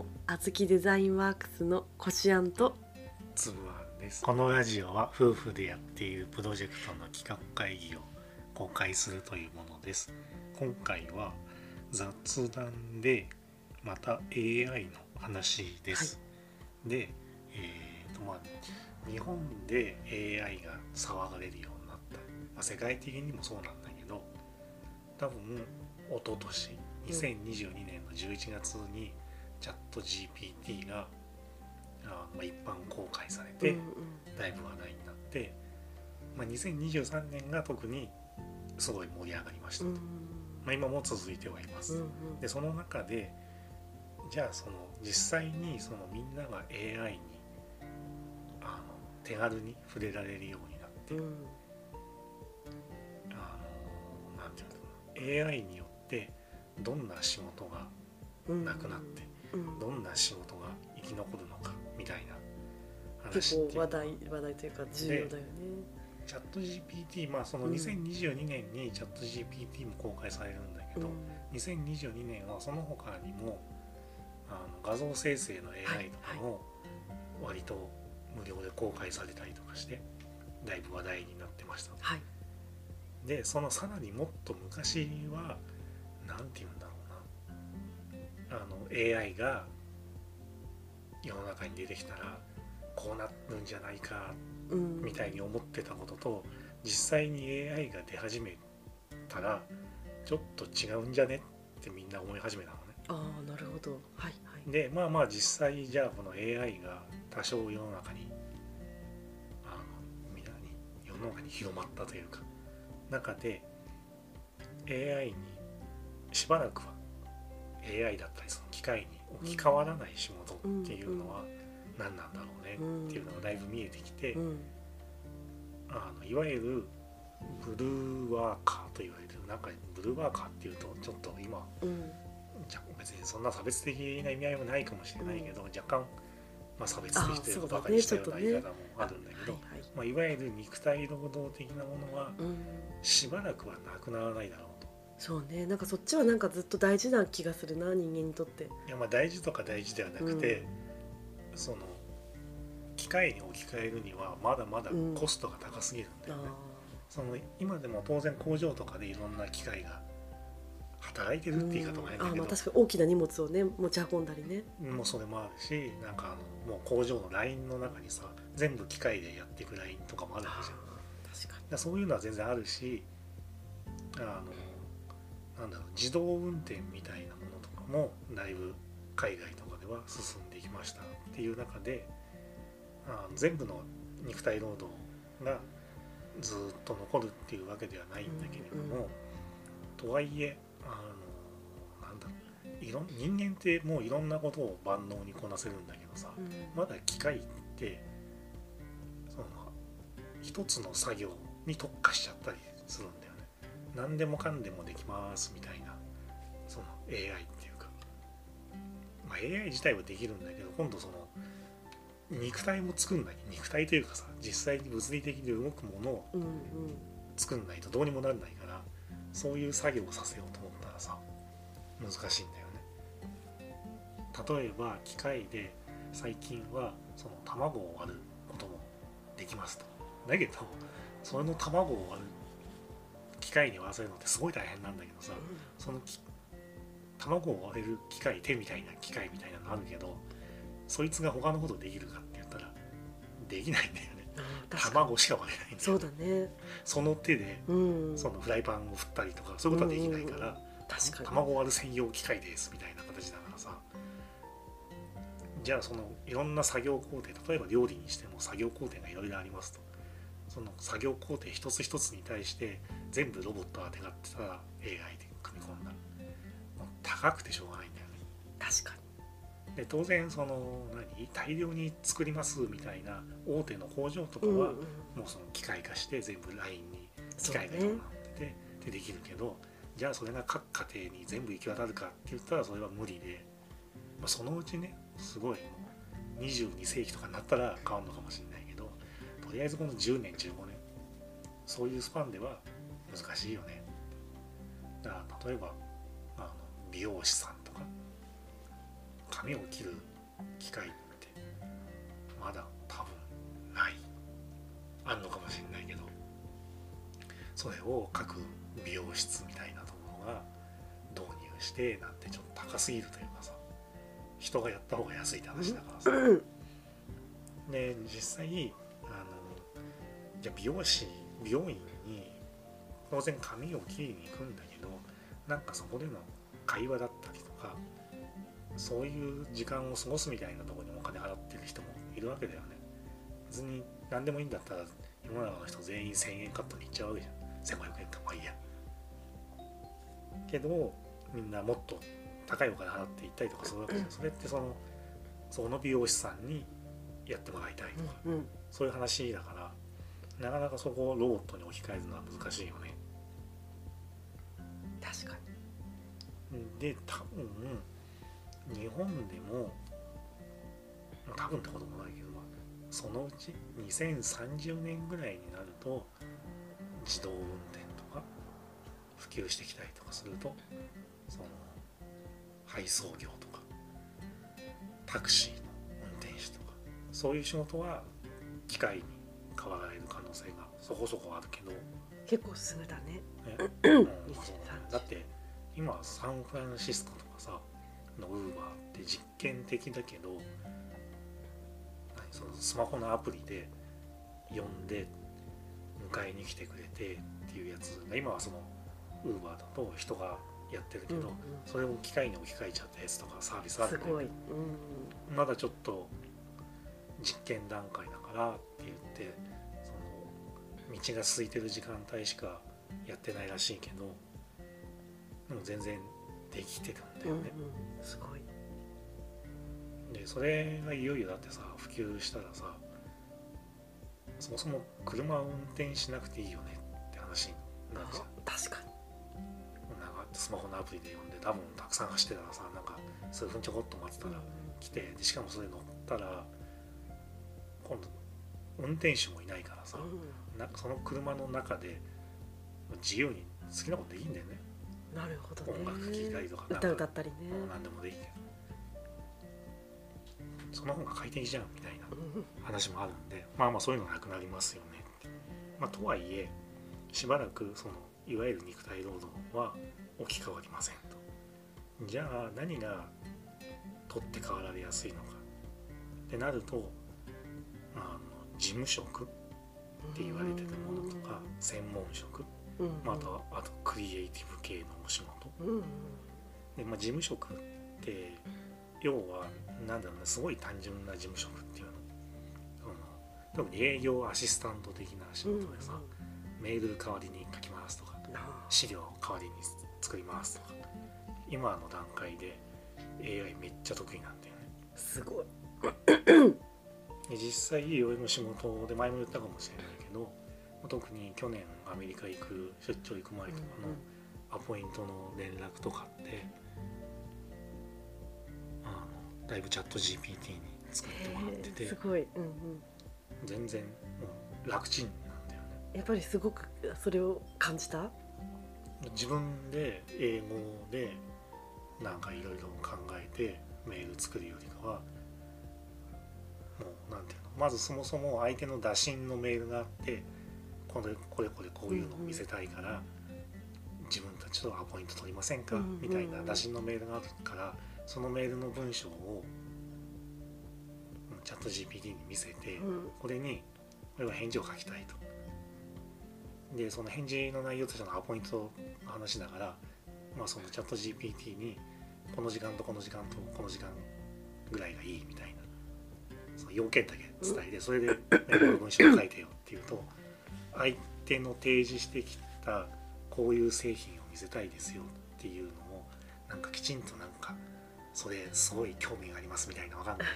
もあずきデザインワークスのこしあんとつぶあんです。このラジオは夫婦でやっているプロジェクトの企画会議を公開するというものです。今回は雑談でまた AI の話です、でえーとまあ日本で AI が騒がれるようになった、まあ、世界的にもそうなんだけど多分一昨年2022年の11月にチャット GPT があまあ一般公開されて、だいぶ話題になって、まあ、2023年が特にすごい盛り上がりましたと、うんまあ、今も続いてはいます、でその中でじゃあその実際にそのみんなが AI にあの手軽に触れられるようになって、うん。あのなんていうの AI によってどんな仕事がうんなくなって、うんどんな仕事が生き残るのかみたいな結話っていう。構話題話題というか重要だよね。チャット GPT まあそのうん。2022年にチャット GPT も公開されるんだけど、2022年はその他にもあの画像生成の AI とかも割と無料で公開されたりとかしてだいぶ話題になってましたはい。でそのさらにもっと昔は何て言うんだろう。なあの AI が世の中に出てきたらこうなるんじゃないかうん。みたいに思ってたことと実際に AI が出始めたらちょっと違うんじゃね？ってみんな思い始めたのね。ああなるほど。はいはい。でまあまあ実際じゃあこの AI が多少世の中にあのみんなに世の中に広まったというか中で AI にしばらくは AI だったりその機械に置き換わらない仕事っていうのは何なんだろうねっていうのがだいぶ見えてきて。うん。あのいわゆるブルーワーカーと言われるなんかブルーワーカーっていうとちょっと今うん。じゃ別にそんな差別的な意味合いもないかもしれないけど、若干、まあ、差別的ということばかりしたような言い方もあるんだけど、まあ、いわゆる肉体労働的なものはうん。しばらくはなくならないだろう。と。そうね。なんかそっちはなんかずっと大事な気がするな人間にとって。いやまあ大事とか大事ではなくて、その機械に置き換えるにはまだまだコストが高すぎるんだあよね。その今でも当然工場とかでいろんな機械が働いてーるって言い方も変だけどうん。あまあ、確かに大きな荷物をね持ち運んだりね。もうそれもあるしなんかあのもう工場のラインの中にさ全部機械でやっていくラインとかもあるわけじゃん。確かに。らそういうのは全然あるしあのなんだろう自動運転みたいなものとかもだいぶ海外とかでは進んでいきましたっていう中であの全部の肉体労働がずっと残るっていうわけではないんだけれども、とはいえあのなんだろういろん人間ってもういろんなことを万能にこなせるんだけどさ、うんまだ機械ってその一つの作業に特化しちゃったりするん何でもかんでもできますみたいなその AI っていうか、まあ、AI 自体はできるんだけど今度その肉体も作んない。肉体というかさ実際に物理的に動くものを作んないとどうにもなんないからそういう作業をさせようと思ったらさ難しいんだよね。例えば機械で最近はその卵を割ることもできますと。だけどそれの卵を割る機械に割らせるのってすごい大変なんだけどさそのき卵を割れる機械手みたいな機械みたいなのあるけどそいつが他のことできるかって言ったらできないんだよね。卵しか割れないんだよそうだね。その手でうん。そのフライパンを振ったりとかそういうことはできないから、卵を割る専用機械ですみたいな形だからさ。じゃあそのいろんな作業工程例えば料理にしても作業工程がいろいろありますとその作業工程一つ一つに対して全部ロボットが手がってたら AI で組み込んだ。もう高くてしょうがないんだよね。確かで当然その何？大量に作りますみたいな大手の工場とかには、うんうん。もうその機械化して全部ラインに機械が今なね。ってて、でできるけどじゃあそれが各家庭に全部行き渡るかって言ったらそれは無理で、まあ、そのうちねすごいもう22世紀とかになったら変わるのかもしれないとりあえずこの10年15年。そういうスパンでは難しいよね。だから例えばあの美容師さんとか髪を切る機会ってまだ多分ない。あんのかもしれないけど。それを各美容室みたいなところが導入してなんてちょっと高すぎるというかさ人がやった方が安いって話だからさ、う んで実際じゃあ美容師美容院に当然髪を切りに行くんだけどなんかそこでの会話だったりとかそういう時間を過ごすみたいなところにお金払ってる人もいるわけだよね。別に何でもいいんだったら世の中の人全員1000円カットに行っちゃうわけじゃん。1500円か。まあいいや。けどみんなもっと高いお金払って行ったりとかするわけじゃん。それってそのその美容師さんにやってもらいたいとか、うん。そういう話だからなかなかそこをロボットに置き換えるのは難しいよね。確かで多分日本でもまあ多分ってこともないけど、まあ、そのうち2030年ぐらいになると自動運転とか普及してきたりとかするとその配送業とかタクシーの運転手とかそういう仕事は機械に変わられる可能性がそこそこあるけど、に結構すぐだね。ね。うん。2030だって今サンフランシスコとかさのウーバーって実験的だけど何そのスマホのアプリで呼んで迎えに来てくれてっていうやつが今はそのウーバーだと人がやってるけど、うんうん。それを機械に置き換えちゃったやつとかサービスあるすごい、うん、まだちょっと実験段階だからってその道が空いてる時間帯しかやってないらしいけどでも全然できてるんだうんうん。よね、すごい。でそれがいよいよだってさ普及したらさそもそも車を運転しなくていいよねって話になるじゃん。確かに。なんかスマホのアプリで呼んで多分たくさん走ってたらさなんか数分ちょこっと待ってたら来てでしかもそれ乗ったら今度運転手もいないからさ、うなその車の中で自由に好きなことでいいんだよね、ん、なるほどね。音楽聴いたりとか歌歌ったりね。何でもでいいけどその方が快適じゃんみたいなうん。話もあるんでまあまあそういうのなくなりますよねって。まあとはいえしばらくそのいわゆる肉体労働は置き換わりませんと。じゃあ何が取って代わられやすいのか。ってなるとあの事務職って言われてるものとか専門職、うん。まあ、あとクリエイティブ系のお仕事。うん。うんで、まあ、事務職って要はなんだろうなすごい単純な事務職っていうの。その特に営業アシスタント的な仕事でさ、メール代わりに書きますとか資料代わりに作りますとか。今の段階で AI めっちゃ得意なんだよね。ーすごい。で実際俺の仕事で前も言ったかもしれないけど特に去年アメリカ行く出張行く前とかのアポイントの連絡とかってあのだいぶチャット GPT に作ってもらってへてーすごい、うんうん、全然もう楽ちんなんだよね。やっぱりすごくそれを感じた？自分で英語でなんかいろいろ考えてメール作るよりかはもうなんていうのまずそもそも相手の打診のメールがあってこれこれこれこういうのを見せたいから、自分たちとアポイント取りませんか、みたいな打診のメールがあるからそのメールの文章をうんチャット GPT に見せて、うん。これにこれは返事を書きたいと。でその返事の内容としてのアポイントの話だから、まあ、そのチャット GPT にこの時間とこの時間とこの時間ぐらいがいいみたいなその要件だけ伝えてそれで文章を書いてよっていうと相手の提示してきたこういう製品を見せたいですよっていうのをなんかきちんとなんかそれすごい興味がありますみたいなわかんない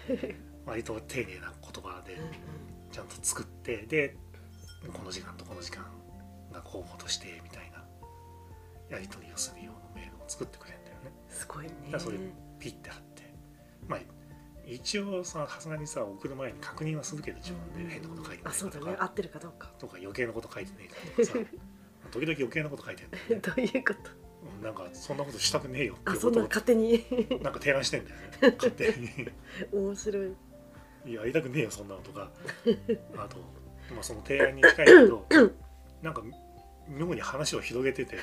割と丁寧な言葉でちゃんと作ってでこの時間とこの時間が候補としてみたいなやり取りをするようなメールを作ってくれるんだよね。すごいねそれピッて貼ってまあ一応ささすがにさ送る前に確認はするけど自分で変なこと書いてないあそうかとか。だね合ってるかどうか。とか余計なこと書いてないかとかさ 時々余計なこと書いてる どういうこと？なんかそんなことしたくねえよってあそんな勝手に。なんか提案してんだよね。勝手に。面白い。いややりたくねえよそんなのとか。あと、まあ、その提案に近いけどなんか妙に話を広げてて。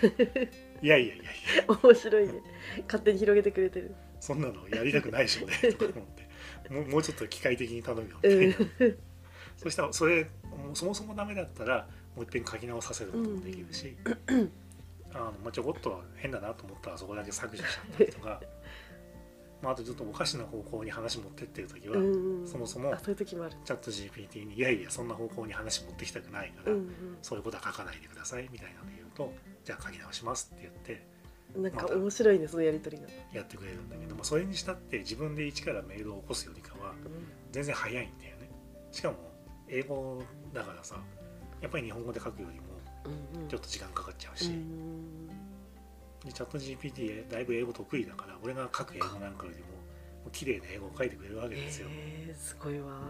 いやいやいやいや。面白いね。勝手に広げてくれてる。そんなのやりたくないでしょねとか思ってもうもうちょっと機械的に頼むよ。みたういな、ん。そしたらそれそもそもダメだったらもう一遍書き直させることもできるし、あのまあ、ちょこっと変だなと思ったらそこだけ削除しちゃったりとか、まあ、あとちょっとおかしな方向に話持ってってる時は、うんそもそもチャット GPT に「いやいやそんな方向に話持ってきたくないから、うんそういうことは書かないでください」みたいなの言うと「じゃあ書き直します」って言ってうんなんか面白いねそのやりとりが、やってくれるんだけどもそれにしたって自分で一からメールを起こすよりかは全然早いんだよね。しかも英語だからさやっぱり日本語で書くよりもうんうん。ちょっと時間かかっちゃうし、うんでチャット GPT だいぶ英語得意だから俺が書く英語なんかよりも綺麗な英語を書いてくれるわけですよ、へえすごいわ。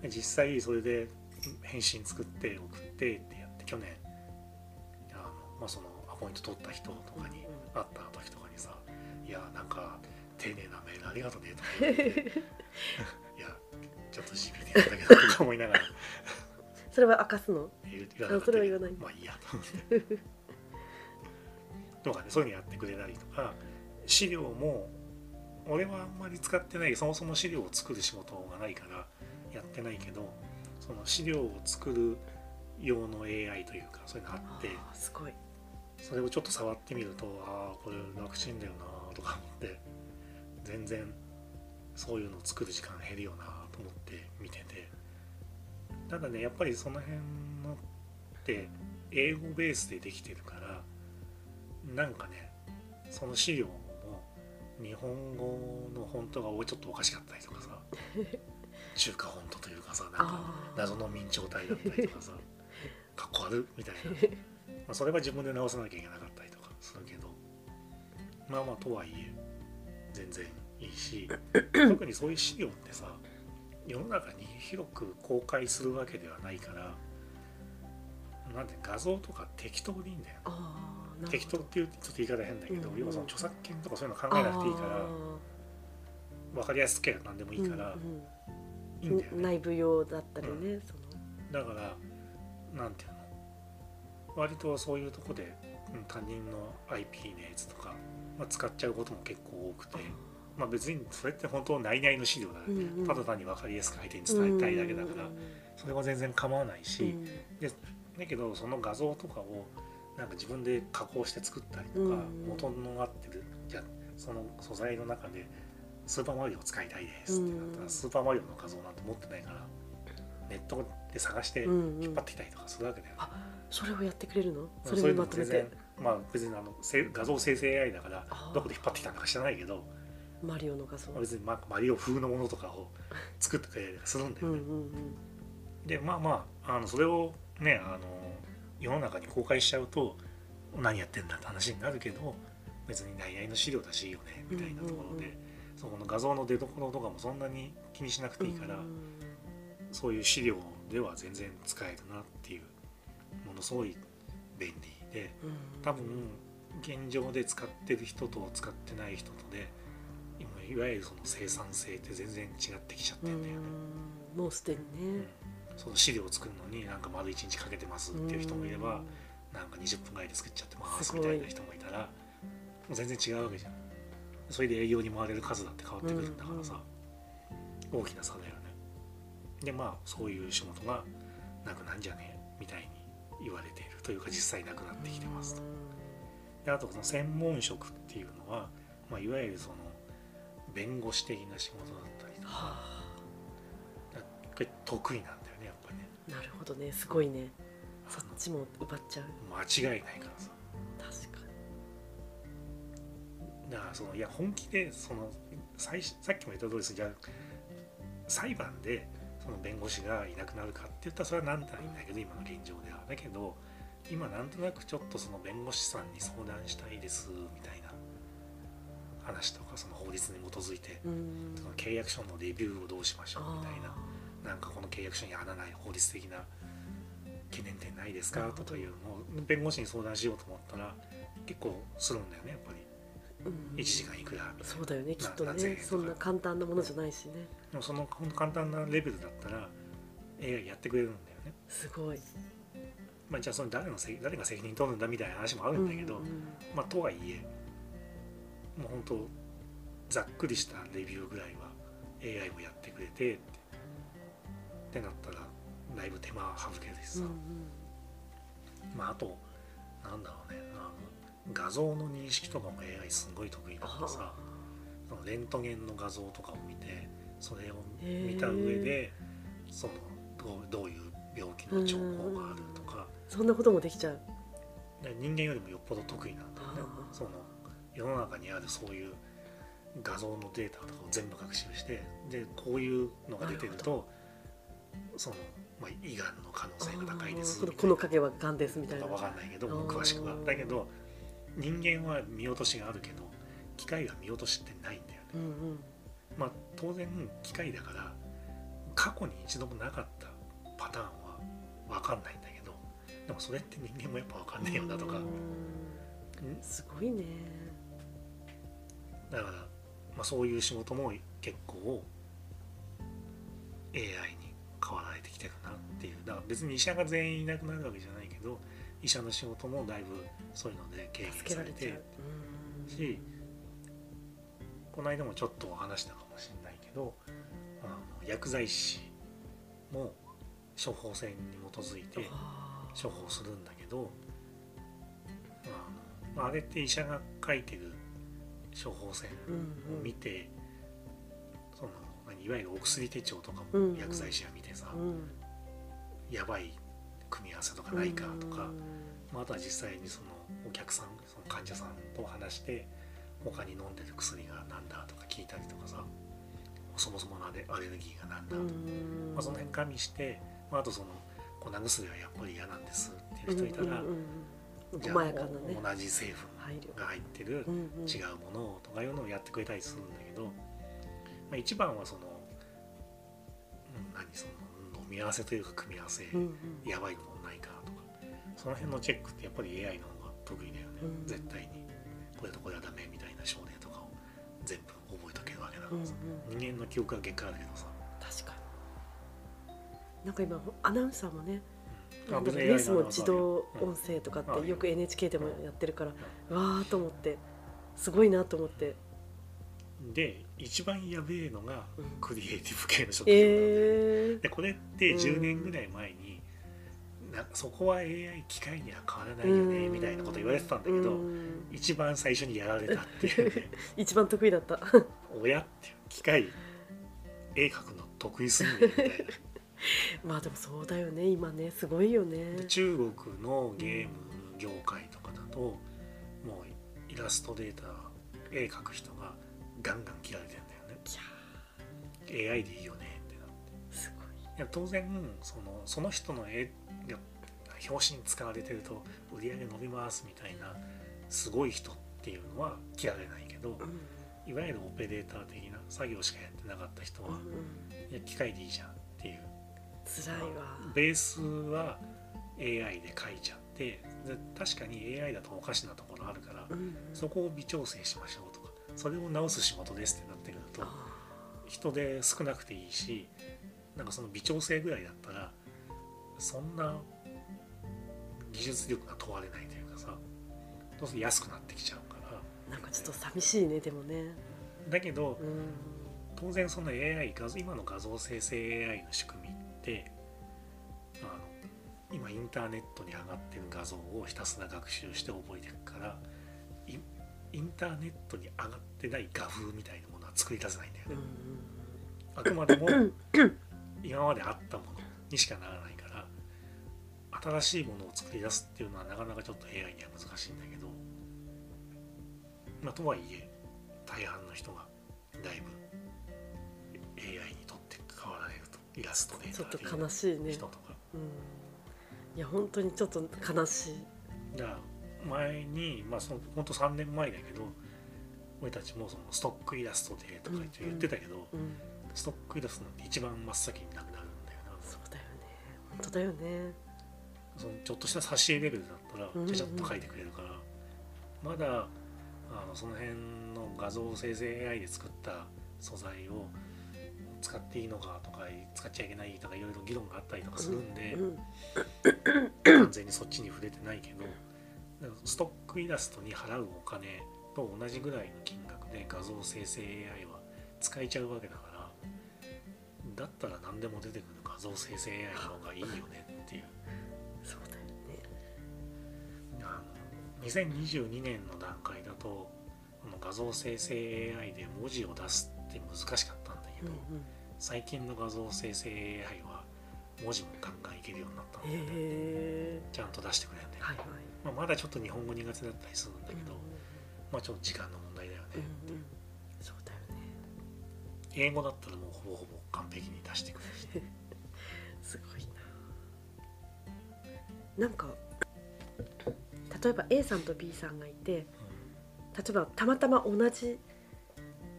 で実際それで返信作って送ってってやって去年あの、まあ、そのアポイント取った人とかに会った時とかにさ「いやなんか丁寧なメールありがとうね」とか言われて。いやちょっと GPT なんだけどとか思いながら。それは明かすの？言言わなそれは言わない。まあいいやと思って。とかねそういうのやってくれたりとか資料も俺はあんまり使ってないそもそも資料を作る仕事がないからやってないけどその資料を作る用の AI というかそういうのあって。すごいそれをちょっと触ってみるとああこれ楽ちんだよなとか思って全然そういうのを作る時間減るよなと思って見てて。ただねやっぱりその辺のって英語ベースでできてるからなんかねその資料も日本語のフォントがちょっとおかしかったりとかさ 中華フォントというかさなんか謎の明朝体だったりとかさかっこ悪いみたいなまあそれは自分で直さなきゃいけなかったりとかするけどまあまあとはいえ全然いいし 特にそういう資料ってさ世の中に広く公開するわけではないからなんで画像とか適当でいいんだよ。適当っていうとちょっと言い方変だけど、うんうん要はその著作権とかそういうの考えなくていいから分かりやすくや何でもいいからうんいいんだよね、内部用だったりね、その。だからなんていうの割とそういうとこでうん他人の IP のやつとか、まあ、使っちゃうことも結構多くて、まあ、別にそれって本当内々の資料だよね、うんうん。ただ単に分かりやすく相手に伝えたいだけだから、それは全然構わないし、うん。だけどその画像とかをなんか自分で加工して作ったりとか、うん元のなってるじゃあその素材の中でスーパーマリオを使いたいですってなったら、うん。スーパーマリオの画像なんて持ってないからネットで探してうんうん。引っ張ってきたりとかするわけだよ。ね。それをやってくれるの？まあそれそういうにまとめて？まあ別にあのせ画像生成 AI だからどこで引っ張ってきたのか知らないけどマリオの画像。まあ別にまあマリオ風のものとかを作ってくれたりするんだよね。うんうんうんでまあまああのそれをねあの世の中に公開しちゃうと何やってんだって話になるけど別に内々の資料だしいいよねみたいなところで、うんうんそこの画像の出どころとかもそんなに気にしなくていいから、うんそういう資料では全然使えるなっていうものすごい便利でうん多分現状で使ってる人と使ってない人とで今いわゆるその生産性って全然違ってきちゃってんだよね。うんもうすでにね。その資料を作るのになんか丸1日かけてますっていう人もいればなんか20分ぐらいで作っちゃってますみたいな人もいたらもう全然違うわけじゃん。それで営業に回れる数だって変わってくるんだからさ、大きな差だよねでまあそういう仕事がなくなんじゃねえみたいに言われているというか実際なくなってきてますと。であとその専門職っていうのは、まあ、いわゆるその弁護士的な仕事だったりとか。はこれ得意なんだよねやっぱりね。あなるほどね。すごいね。そっちも奪っちゃう。間違いないからさ。確かだからそのいや本気でその最初さっきも言った通りです。じゃあ裁判でその弁護士がいなくなるかって言ったらそれはなんないんだけど今の現状では。だけど今なんとなくちょっとその弁護士さんに相談したいですみたいな話とかその法律に基づいてその契約書のレビューをどうしましょうみたいなあなんかこの契約書に穴ない法律的な懸念点ないですかとかいうのを弁護士に相談しようと思ったら結構するんだよねやっぱり。うん1時間いくらそうだよねきっとね。そんな簡単なものじゃないしね。でもそのほんと簡単なレベルだったら AI やってくれるんだよね、すごい。まあ、じゃあその誰の責誰が責任取るんだみたいな話もあるんだけど、うんうんまあとはいえもう本当ざっくりしたレビューぐらいは AI もやってくれてってってなったらだいぶ手間省けるしさ、うんうん。まああとなんだろうね。あの画像の認識とかも AI すごい得意だからさそのレントゲンの画像とかを見てそれを見た上でそのどうどういう病気の兆候があるとか。そんなこともできちゃう。で人間よりもよっぽど得意なんだよね。その世の中にあるそういう画像のデータとかを全部学習してでこういうのが出てるとその、まあ、胃がんの可能性が高いですこの影はがんですみたいな。とかわかんないけど詳しくは。だけど人間は見落としがあるけど機械が見落としってないんだよね。うんうん。まあ当然機械だから過去に一度もなかったパターンは分かんないんだけどでもそれって人間もやっぱ分かんねえよなとか。すごいね。だから、まあ、そういう仕事も結構 AI に変わられてきてるなっていう。だから別に医者が全員いなくなるわけじゃないけど医者の仕事もだいぶそういうので軽助減されてしこの間もちょっと話したかもしれないけどあの薬剤師も処方箋に基づいて処方するんだけどあのあれって医者が書いてる処方箋うんを見て、その何いわゆるお薬手帳とかも薬剤師が見てさ、うん。やばい組み合わせとかないかとか、うん。まあ、あとは実際にそのお客さんその患者さんと話して他に飲んでる薬が何だとか聞いたりとかさそもそものアレアレルギーが何だとか、うん。まあ、その辺加味して、まあ、あとその粉薬はやっぱり嫌なんですっていう人いたら、じゃあ同じ成分が入ってる違うものとかいうのをやってくれたりするんだけど、まあ、一番はその、うん、何その飲み合わせというか組み合わせ、やばいものないかとか。その辺のチェックってやっぱり AI の方が得意だよね、うん。絶対に。これとこれはダメみたいな症例とかを全部覚えとけるわけだかうんうん。らさ、人間の記憶は限界あるけどさ、確かに。なんか今アナウンサーもねうん。なんかニュースも自動音声とかっうん。てよく NHK でもやってるからうわーと思ってすごいなと思ってで一番やべえのがうん。クリエイティブ系の職業なんだよね。えでこれって10年ぐらい前に、なそこは AI 機械には変わらないーよねみたいなこと言われてたんだけど、うん。一番最初にやられたっていうね。一番得意だった。親っていう機械絵描くの得意すぎるみたいな。まあでもそうだよね今ね。すごいよね。で中国のゲーム業界とかだともうイラストデータ絵描く人がガンガン切られてんだよね。AI でいいよね。ってなって。すごい。いや当然そのその人の絵が表紙に使われてると売り上げ伸びますみたいなすごい人っていうのは切られないけどうん。いわゆるオペレーター的な作業しかやってなかった人はうんうん。いや機械でいいじゃんっていう。辛いわ。ベースは AI で書いちゃってで確かに AI だとおかしなところあるからうん。そこを微調整しましょうそれを直す仕事ですってなってくるとあ人で少なくていいしなんかその微調整ぐらいだったらそんな技術力が問われないというかさどうせ安くなってきちゃうから。ーなんかちょっと寂しいねでもね。だけどうん。当然その AI 画像今の画像生成 AI の仕組みってあの今インターネットに上がってる画像をひたすら学習して覚えていくからイインターネットに上がってない画風みたいなものは作り出せないんだよね。うん。あくまでも 今まであったものにしかならないから新しいものを作り出すっていうのはなかなかちょっと AI には難しいんだけどまあとはいえ大半の人がだいぶ AI にとって変わられるとイラストデーちょっと悲しいね。人とか。うん。いや本当にちょっと悲しい。だから前にまあその本当3年前だけど俺たちもそのストックイラストでとか言ってたけど、うん。ストックイラストなんて一番真っ先になくなるんだよな。そうだよね。本当だよね。そのちょっとした差し入れレベルだったらうん。うんちゃちゃっと書いてくれるから、まだあのその辺の画像生成 AI で作った素材を使っていいのかとか使っちゃいけないとかいろいろ議論があったりとかするんで、うん。完全にそっちに触れてないけどストックイラストに払うお金と同じぐらいの金額で画像生成 AI は使えちゃうわけだからだったら何でも出てくる画像生成 AI の方がいいよねっていう。そうだよね。あの2022年の段階だとこの画像生成 AI で文字を出すって難しかったんだけど、うん最近の画像生成 AI は文字もガンガンいけるようになったので、えちゃんと出してくれるんだよ、はいはい。まあ、まだちょっと日本語苦手だったりするんだけど、うんまあちょっと時間の問題だよね、う。んうんそうだよね。英語だったらもうほぼほぼ完璧に出してくれるし、すごいな。なんか例えば A さんと B さんがいて例えばたまたま同じ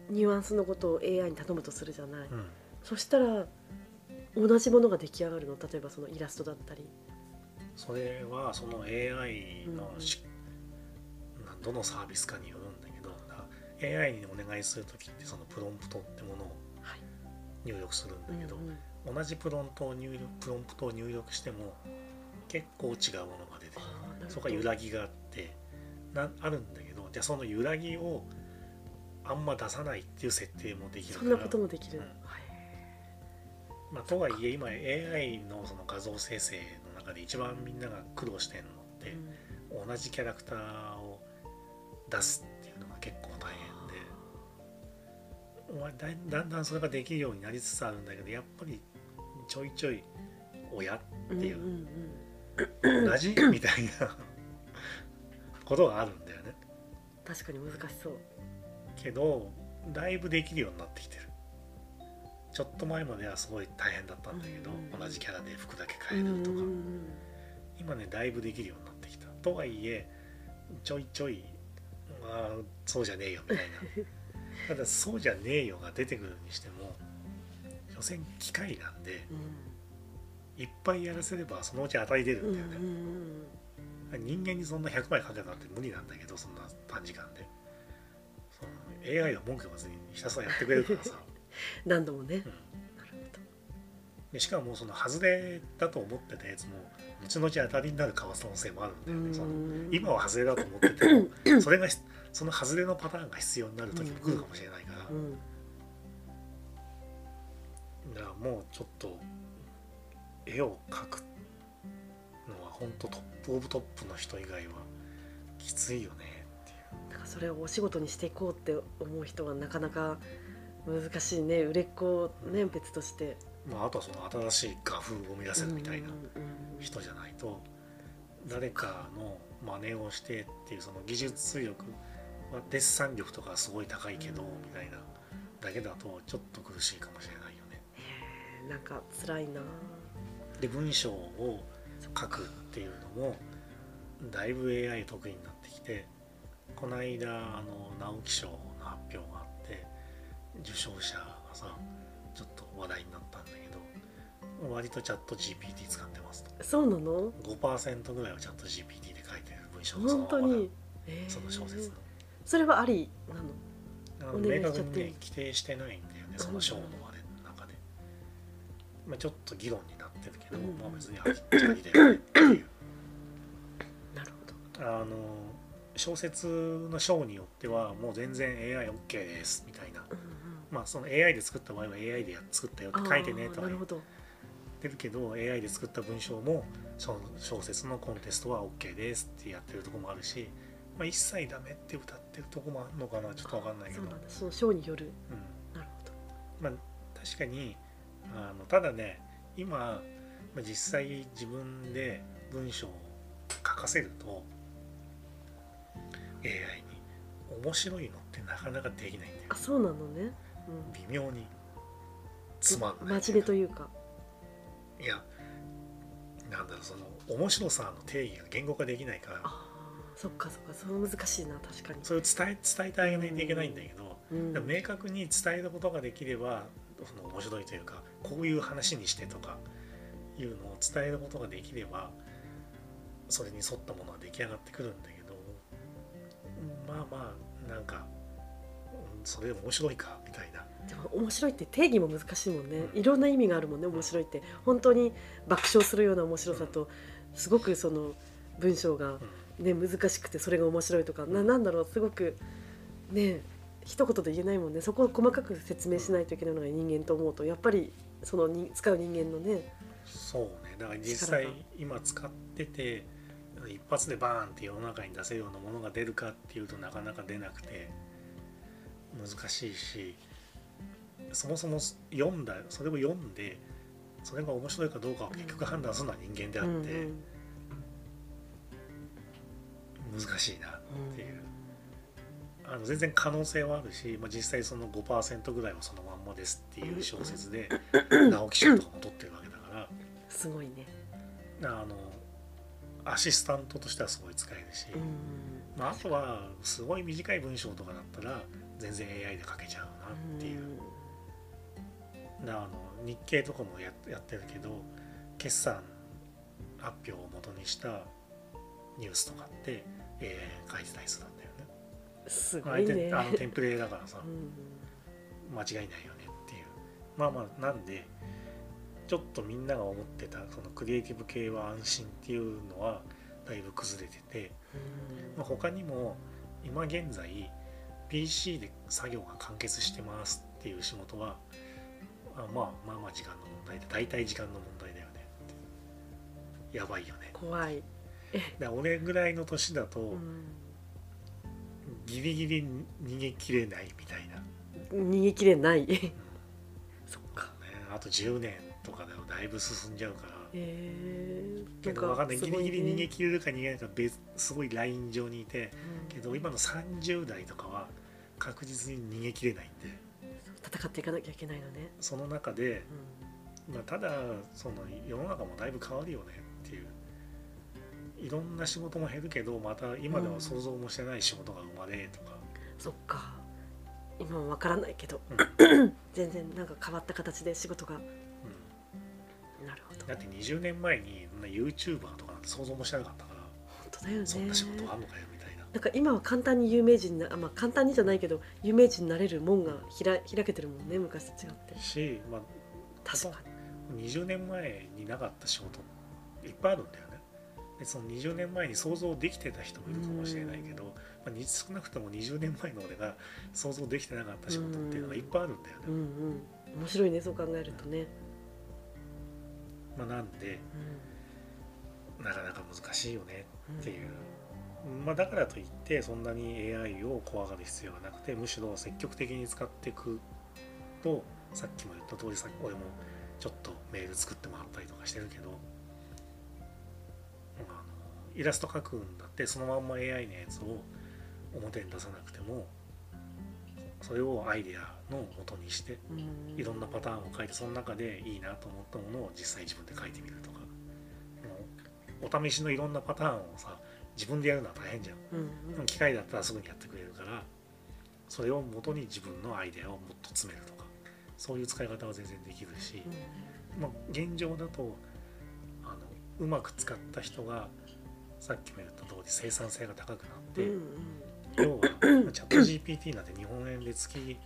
ニュアンスのことを AI に頼むとするじゃない、うんうん。そしたら同じものが出来上がるの？例えばそのイラストだったり。それはその AI のうんどのサービスかによるんだけど AI にお願いする時ってそのプロンプトってものをはい。入力するんだけど、うんうん同じプロントを入力プロンプトを入力しても結構違うものが出てそこは揺らぎがあってなあるんだけどじゃあその揺らぎをあんま出さないっていう設定もできるから。そんなこともできる、うん。はいまあ、とはいえ今 AI のその画像生成の中で一番みんなが苦労してるのって、同じキャラクターを出すっていうのが結構大変で。まあだんだんだんそれができるようになりつつあるんだけどやっぱりちょいちょい親うんっていううんうん。同じみたいなことがあるんだよね。確かに難しそう。けどだいぶできるようになってきてるちょっと前まではすごい大変だったんだけど、うん。同じキャラで服だけ変えるとか、うんうん今ねだいぶできるようになってきた。とはいえちょいちょいまあそうじゃねえよみたいな。ただそうじゃねえよが出てくるにしても所詮機械なんでうん。いっぱいやらせればそのうち当たり出るうんんだようんうね、ん人間にそんな100枚書けたって無理なんだけどそんな短時間で。その AI は文句言わずにひたすらやってくれるからさ、何度もねうん。でしかもその外れだと思ってたやつも後々当たりになる可能性もあるんだよね。そのうん今は外れだと思っててもそれがその外れのパターンが必要になる時も来るかもしれないから、ほどうん。だからもうちょっと絵を描くのは本当トップオブトップの人以外はきついよねっていう。だからそれをお仕事にしていこうって思う人はなかなか難しいね売れっ子ね別として。まあ、あとはその新しい画風を生み出せるみたいな人じゃないと誰かの真似をしてっていうその技術力はデッサン力とかはすごい高いけどうん。みたいなだけだとちょっと苦しいかもしれないよね。へえなんか辛いな。で文章を書くっていうのもだいぶ AI 得意になってきてこの間あの直木賞受賞者がさちょっと話題になったんだけど割とチャット GPT 使ってますと。そうなの？5%ぐらいはチャット GPT で書いてる文章がそのまその小説の。それはありなの？あの明確にね規定してないんだよねその。章のあれの中で、まあ、ちょっと議論になってるけど、うん。まあ別にありだよねっていう。なるほど。あの小説の章によってはもう全然 AI OK ですみたいなうんうんまあその AI で作った場合は AI でや作ったよって書いてねとは言って。るけど AI で作った文章も小説のコンテストは OK ですってやってるとこもあるし、まあ、一切ダメって歌ってるとこもあるのかなちょっとわかんないけど。そうなんだ。その章による。うん。なるほど。まあ、確かにあのただね今、まあ、実際自分で文章を書かせると AI に面白いのってなかなかできないんだよ。あそうなのね、微妙につまんうん、ない。真面目というか。いやなんだろうその面白さの定義が言語化できないから。そっかそっか。それ難しいな確かに。それを伝え伝えてあげないといけないんだけど、うん。明確に伝えることができればその面白いというかこういう話にしてとかいうのを伝えることができればそれに沿ったものは出来上がってくるんだけどまあまあなんかうんそれ面白いかみたいな。でも面白いって定義も難しいもんね。いろんな意味があるもんね面白いって。本当に爆笑するような面白さとすごくその文章がうん。ね難しくてそれが面白いとか。ななんだろう。すごくね一言で言えないもんね。そこを細かく説明しないといけないのが人間と思うとやっぱりそのに使う人間のねそうね。だから実際今使ってて一発でバーンって世の中に出せるようなものが出るかっていうとなかなか出なくて難しいしそもそも読んだそれを読んでそれが面白いかどうかを結局判断するのは人間であうんうん。って難しいなっていう。あの全然可能性はあるし、まあ、実際その5%ぐらいはそのまんまですっていう小説で 直木賞とかも取ってるわけだから。すごいね。あのアシスタントとしてはすごい使えるし、うん。まあ、あとはすごい短い文章とかだったら全然 AI で書けちゃうなっていう、なあの日経とかもややってるけど決算発表を元にしたニュースとかって AI が書いてたりするんだよね。すあごいね。あのテンプレだからさうん。間違いないよねっていう。まあまあなんでちょっとみんなが思ってたそのクリエイティブ系は安心っていうのはだいぶ崩れてて、まあ、他にも今現在 PC で作業が完結してますっていう仕事はあまあまあまあ時間の問題で大体時間の問題だよねってやばいよね。怖い、で俺ぐらいの年だとうん。ギリギリ逃げきれないみたいな、逃げきれない。そっか。ね、あと10年とかでもだいぶ進んじゃうからえー、けかんない。ギリギリ逃げき切れるか逃げないか別すごいライン上にいてけど今の30代とかは確実に逃げ切れないんで。戦っていかなきゃいけないのね、その中で、うまあ、ただその世の中もだいぶ変わるよねっていう。いろんな仕事も減るけどまた今では想像もしてない仕事が生まれとか、ん、そっか。今は分からないけど。うん。全然なんか変わった形で仕事がだって20年前にそんな YouTuber とかなんて想像もしてなかったから、本当だよね。そんな仕事あんのかよみたいな。なんか今は簡単に有名人なあまあ簡単にじゃないけど有名人になれる門が開開けてるもんね昔と違って。し、まあ、確かに。20年前になかった仕事いっぱいあるんだよね。でその20年前に想像できてた人もいるかもしれないけど、まあ、に少なくとも20年前の俺が想像できてなかった仕事っていうのがいっぱいあるんだよね、うんうん。面白いねそう考えるとね、まあ、なんでうなかなか難しいよねん、っていう、まあ、だからといってそんなに AI を怖がる必要はなくてむしろ積極的に使っていくとさっきも言った通りさ俺もちょっとメール作ってもらったりとかしてるけどあのイラスト描くんだってそのまんま AI のやつを表に出さなくてもそれをアイデアの元にしてうん。いろんなパターンを書いてその中でいいなと思ったものを実際自分で書いてみるとか。お試しのいろんなパターンをさ自分でやるのは大変じゃん。うん。うん機械だったらすぐにやってくれるからそれを元に自分のアイデアをもっと詰めるとかそういう使い方は全然できるし、まあ、現状だとあのうまく使った人がさっきも言った通り生産性が高くなって、うんうん。要はチャット GPT なんて日本円で月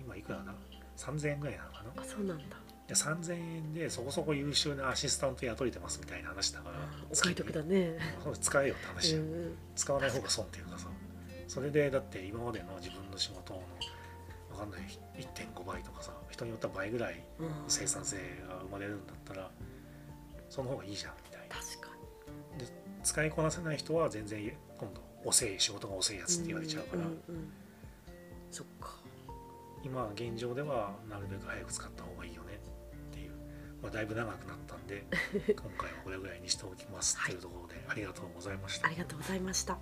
今いくらだ？3000円ぐらいなのかな？あそうなんだ。で3000円でそこそこ優秀なアシスタント雇えてますみたいな話だからお買い得だね。使えよって話うんうん。使わない方が損っていうかさ。それでだって今までの自分の仕事のわかんない1.5倍とかさ人によっては倍ぐらいうん。生産性が生まれるんだったらその方がいいじゃんみたいな。確か使いこなせない人は全然今度遅い仕事が遅いやつって言われちゃうから、んんん。そっか今現状ではなるべく早く使った方がいいよねっていう、まあ、だいぶ長くなったんで 今回はこれぐらいにしておきますというところで、ありがとうございました。ありがとうございました